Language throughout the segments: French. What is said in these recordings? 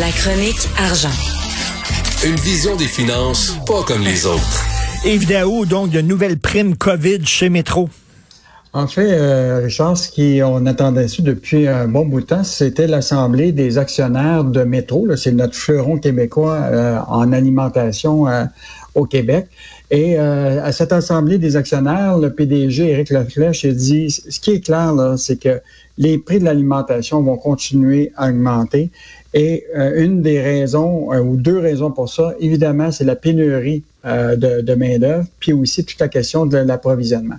La chronique argent. Une vision des finances pas comme les autres. Yves Daou, donc, de nouvelles primes COVID chez Métro. En fait, euh, Richard, ce qu'on attendait ça depuis un bon bout de temps, c'était l'Assemblée des actionnaires de Métro. C'est notre fleuron québécois euh, en alimentation euh, au Québec. Et à cette Assemblée des actionnaires, le PDG, Éric Laflèche, a dit, ce qui est clair, c'est que les prix de l'alimentation vont continuer à augmenter. Et une des raisons, ou deux raisons pour ça, évidemment, c'est la pénurie de, de main-d'œuvre, puis aussi toute la question de l'approvisionnement.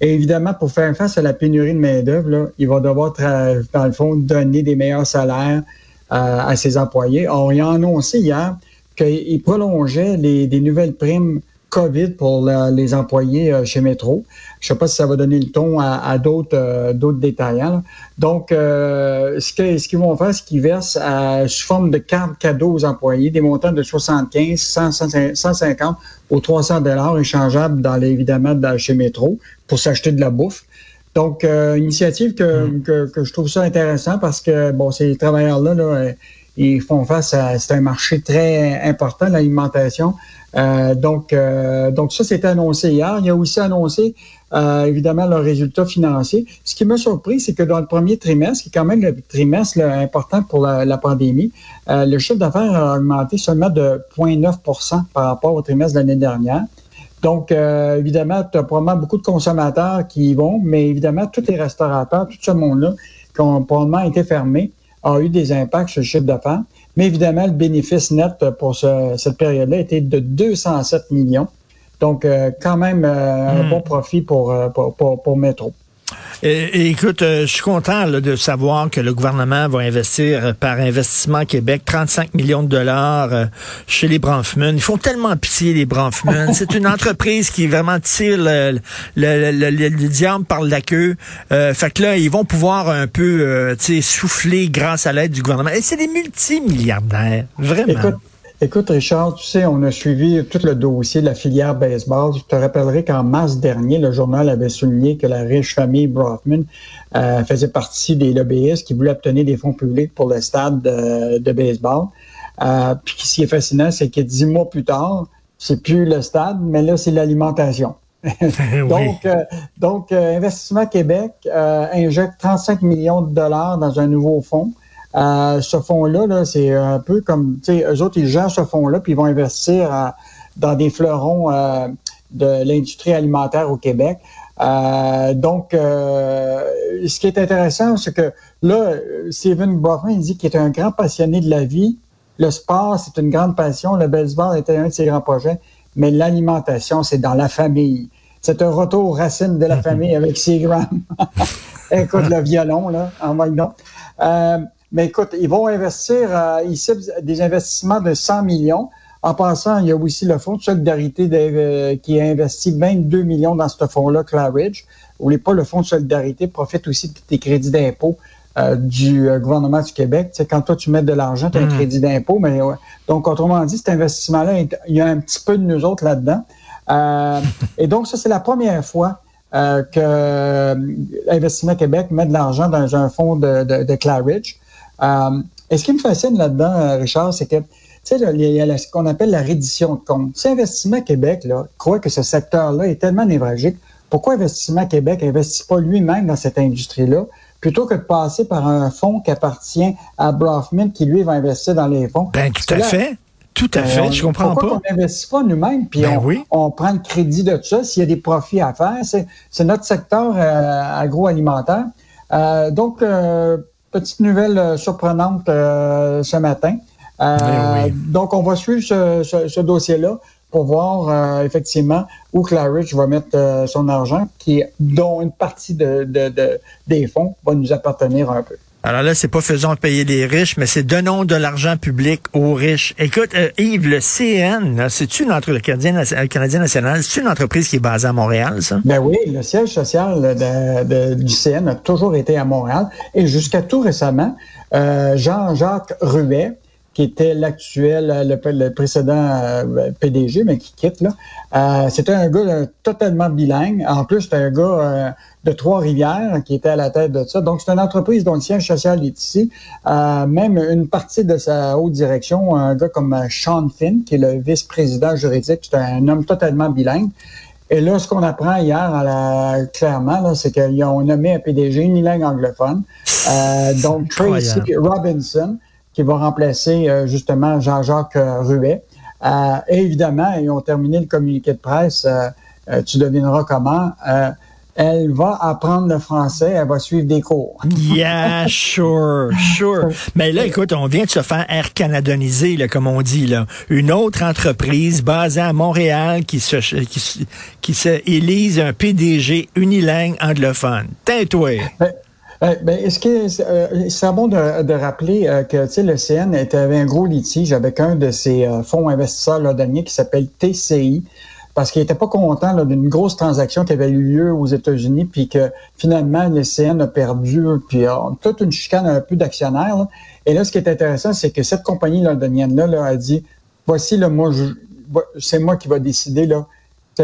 Et évidemment, pour faire face à la pénurie de main-d'œuvre, il va devoir, dans le fond, donner des meilleurs salaires euh, à ses employés. Or, il a annoncé hier qu'il prolongeait les, des nouvelles primes COVID pour les employés euh, chez Métro. Je ne sais pas si ça va donner le ton à, d'autres euh, d'autres détaillants. Donc, euh, ce qu'ils ce vont faire, c'est qu'ils versent sous forme de cartes cadeaux aux employés des montants de 75, 100, 150 ou 300 dollars échangeables dans les, évidemment chez Métro pour s'acheter de la bouffe. Donc, initiative mm. que, que, je trouve ça intéressant parce que, bon, ces travailleurs-là, là, ils font face à c'est un marché très important l'alimentation. Euh, donc euh, donc ça c'est annoncé hier. Il a aussi annoncé euh, évidemment leurs résultats financiers. Ce qui m'a surpris, c'est que dans le premier trimestre, qui est quand même le trimestre important pour la, pandémie, le chiffre d'affaires a augmenté seulement de 0,9% par rapport au trimestre de l'année dernière. Donc, évidemment, tu as probablement beaucoup de consommateurs qui y vont, mais évidemment, tous les restaurateurs, tout ce monde-là, qui ont probablement été fermés, a eu des impacts sur le chiffre d'affaires. Mais évidemment, le bénéfice net pour cette période-là était de 207 millions. Donc, euh, quand même, euh, un hmm. bon profit pour, euh, pour, pour, pour Métro. Écoute, euh, je suis content de savoir que le gouvernement va investir euh, par Investissement Québec 35 millions de dollars euh, chez les Bronfman. Ils font tellement pitié, les Bronfman. C'est une entreprise qui vraiment tire le, le, le, le diable par la queue. fait que là, ils vont pouvoir un peu souffler grâce à l'aide du gouvernement. Et c'est des multimilliardaires, vraiment. Richard, tu sais, on a suivi tout le dossier de la filière baseball. Je te rappellerai qu'en mars dernier, le journal avait souligné que la riche famille Brothman euh, faisait partie des lobbyistes qui voulaient obtenir des fonds publics pour le stade de, baseball. Euh, puis ce qui est fascinant, c'est que dix mois plus tard, c'est plus le stade, mais là, c'est l'alimentation. donc, euh, donc Investissement Québec injecte 35 millions de dollars dans un nouveau fonds. Euh, ce fonds-là, -là, c'est un peu comme, tu sais, eux autres, ils gèrent ce fonds-là, puis ils vont investir euh, dans des fleurons euh, de l'industrie alimentaire au Québec. donc, ce qui est intéressant, c'est que là, Stephen Brockman, il dit qu'il est un grand passionné de la vie. Le sport, c'est une grande passion. Le baseball était un de ses grands projets. Mais l'alimentation, c'est dans la famille. C'est un retour aux racines de la famille avec Seagram. Écoute, le violon, là, en voyant. Euh, mais écoute, ils vont investir euh, ici des investissements de 100 millions. En passant, il y a aussi le Fonds de solidarité euh, qui a investi 22 millions dans ce fonds-là, Claridge. N'oubliez pas, le Fonds de solidarité profite aussi des crédits d'impôt euh, du gouvernement du Québec. Tu quand toi, tu mets de l'argent, tu as un hmm. crédit d'impôt. Mais Donc, autrement dit, cet investissement-là, il y a un petit peu de nous autres là-dedans. et donc, ça, c'est la première fois que l'Investissement Québec met de l'argent dans un fonds de, de, de Claridge. Euh, et ce qui me fascine là-dedans, euh, Richard, c'est que tu sais, il y a ce qu'on appelle la reddition de compte. Si Investissement Québec là, croit que ce secteur-là est tellement névralgique, pourquoi Investissement Québec n'investit pas lui-même dans cette industrie-là, plutôt que de passer par un fonds qui appartient à Brofman, qui lui va investir dans les fonds? Ben, tout à fait. Tout à ben, fait, je comprends pourquoi pas. Pourquoi on n'investit pas nous-mêmes, puis ben on, prend le crédit de tout ça, s'il y a des profits à faire. C'est notre secteur euh, agroalimentaire. Euh, donc, euh, petite nouvelle euh, surprenante euh, ce matin. Euh, donc, on va suivre ce, dossier-là pour voir effectivement où Claridge va mettre son argent, qui dont une partie de, des fonds va nous appartenir un peu. Alors là, c'est pas faisons payer les riches, mais c'est donnons de l'argent public aux riches. Écoute, Yves, le CN, c'est une entreprise, le Canadien, national, c'est une entreprise qui est basée à Montréal, ça? Ben oui, le siège social du CN a toujours été à Montréal. Et jusqu'à tout récemment, Jean-Jacques Ruet, qui était l'actuel, le, précédent PDG, mais qui quitte. là. c'était un gars totalement bilingue. En plus, c'était un gars de Trois-Rivières qui était à la tête de ça. Donc, c'est une entreprise dont le siège social est ici. même une partie de sa haute direction, un gars comme Sean Finn, qui est le vice-président juridique, c'est un homme totalement bilingue. Et là, ce qu'on apprend hier, à la, clairement, c'est qu'ils ont nommé un PDG unilingue anglophone. Euh, donc, Tracy Robinson, qui va remplacer euh, justement Jean-Jacques Ruet. Euh, et évidemment, ils ont terminé le communiqué de presse. tu devineras comment elle va apprendre le français, elle va suivre des cours. yeah, sure, sure. Mais là, écoute, on vient de se faire air canadoniser, là, comme on dit, là. Une autre entreprise basée à Montréal qui se, qui, qui se élise un PDG unilingue anglophone. Tais-toi. Euh, ben, est-ce que c'est euh, bon de, de rappeler euh, que le CN avait un gros litige avec un de ses fonds investisseurs londoniens qui s'appelle TCI parce qu'il n'était pas content d'une grosse transaction qui avait eu lieu aux États-Unis, puis que finalement, le CN a perdu, puis toute une chicane un peu d'actionnaires. Et là, ce qui est intéressant, c'est que cette compagnie londonienne-là a dit, voici, là, moi, c'est moi qui va décider, là,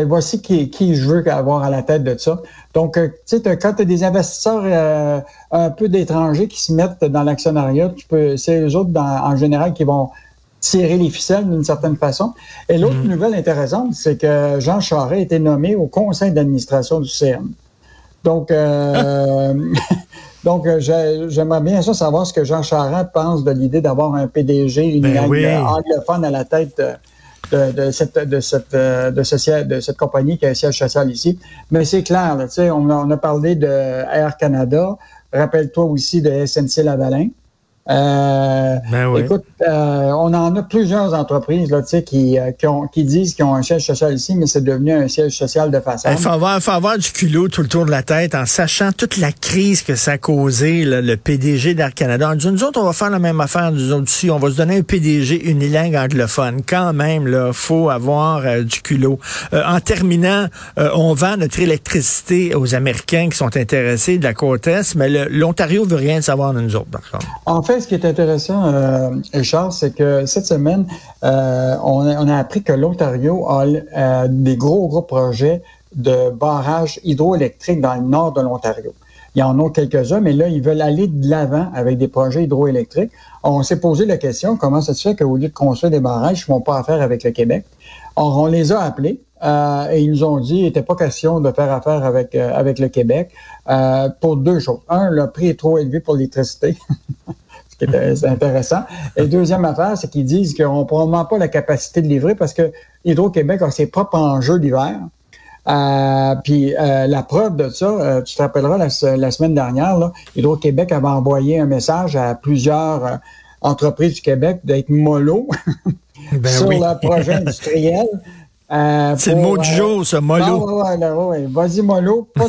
voici qui, qui je veux avoir à la tête de ça. Donc, euh, tu sais, quand tu as des investisseurs euh, un peu d'étrangers qui se mettent dans l'actionnariat, tu peux, c'est eux autres, en général, qui vont tirer les ficelles d'une certaine façon. Et l'autre mm. nouvelle intéressante, c'est que Jean Charest a été nommé au conseil d'administration du CN. Donc, euh, donc euh, j'aimerais bien ça savoir ce que Jean Charest pense de l'idée d'avoir un PDG, une ben anglophone à la tête de, cette, de, cette, euh, de, ce, de cette compagnie qui a un siège social ici. Mais c'est clair, là, on, on a parlé de Air Canada. Rappelle-toi aussi de SNC Lavalin. Euh, ben écoute, euh, on en a plusieurs entreprises là, qui, euh, qui, ont, qui disent qu'ils ont un siège social ici, mais c'est devenu un siège social de façade. Il faut avoir, faut avoir du culot tout le tour de la tête en sachant toute la crise que ça a causé, le PDG d'Air Canada. On dit, nous autres, on va faire la même affaire, nous autres aussi. On va se donner un PDG unilingue anglophone. Quand même, là, faut avoir du culot. en terminant, on vend notre électricité aux Américains qui sont intéressés de la côte Est, mais l'Ontario veut rien savoir de nous autres, par contre. En fait, ce qui est intéressant, euh, Charles, c'est que cette semaine, euh, on, a, appris que l'Ontario a euh, des gros, gros projets de barrages hydroélectriques dans le nord de l'Ontario. Il y en a quelques-uns, mais là, ils veulent aller de l'avant avec des projets hydroélectriques. On s'est posé la question, comment ça se fait qu'au lieu de construire des barrages, ils ne font pas affaire avec le Québec? On les a appelés euh, et ils nous ont dit qu'il n'était pas question de faire affaire avec, avec le Québec pour deux choses. Un, le prix est trop élevé pour l'électricité. C'est intéressant. Et deuxième affaire, c'est qu'ils disent qu'on n'a probablement pas la capacité de livrer parce que Hydro-Québec a ses propres enjeux d'hiver. Euh, puis euh, la preuve de ça, euh, tu te rappelleras la, semaine dernière, Hydro-Québec avait envoyé un message à plusieurs entreprises du Québec d'être mollo ben sur leur projet industriel. C'est le mot du jour, ça, mollo. Vas-y, mollo. Pas,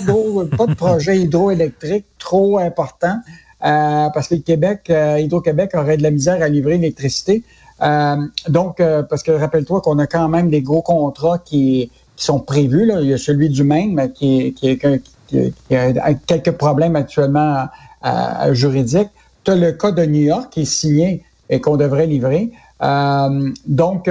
pas de projet hydroélectrique trop important. Euh, parce que Québec, euh, Hydro-Québec aurait de la misère à livrer l'électricité. Euh, donc, parce que rappelle-toi qu'on a quand même des gros contrats qui, sont prévus. Là. Il y a celui du Maine, mais qui, qui, a quelques problèmes actuellement juridiques. Tu as le cas de New York qui est signé et qu'on devrait livrer. donc,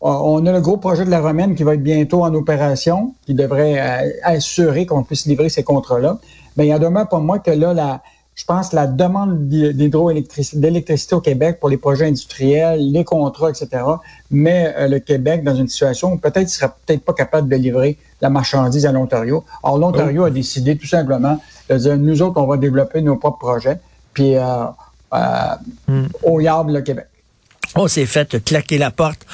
on a le gros projet de la Romaine qui va être bientôt en opération, qui devrait assurer qu'on puisse livrer ces contrats-là. Mais il y a demain pour moi que là, la, je pense, la demande d'électricité au Québec pour les projets industriels, les contrats, etc., met euh, le Québec dans une situation où peut-être il ne sera peut-être pas capable de livrer la marchandise à l'Ontario. Or, l'Ontario a décidé tout simplement de dire, nous autres, on va développer nos propres projets, puis euh, euh, hmm. au Yard, le Québec. On s'est fait claquer la porte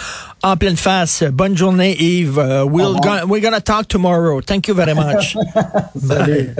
en pleine face. Bonne journée, Yves. Uh, we'll we're gonna talk tomorrow. Thank you very much.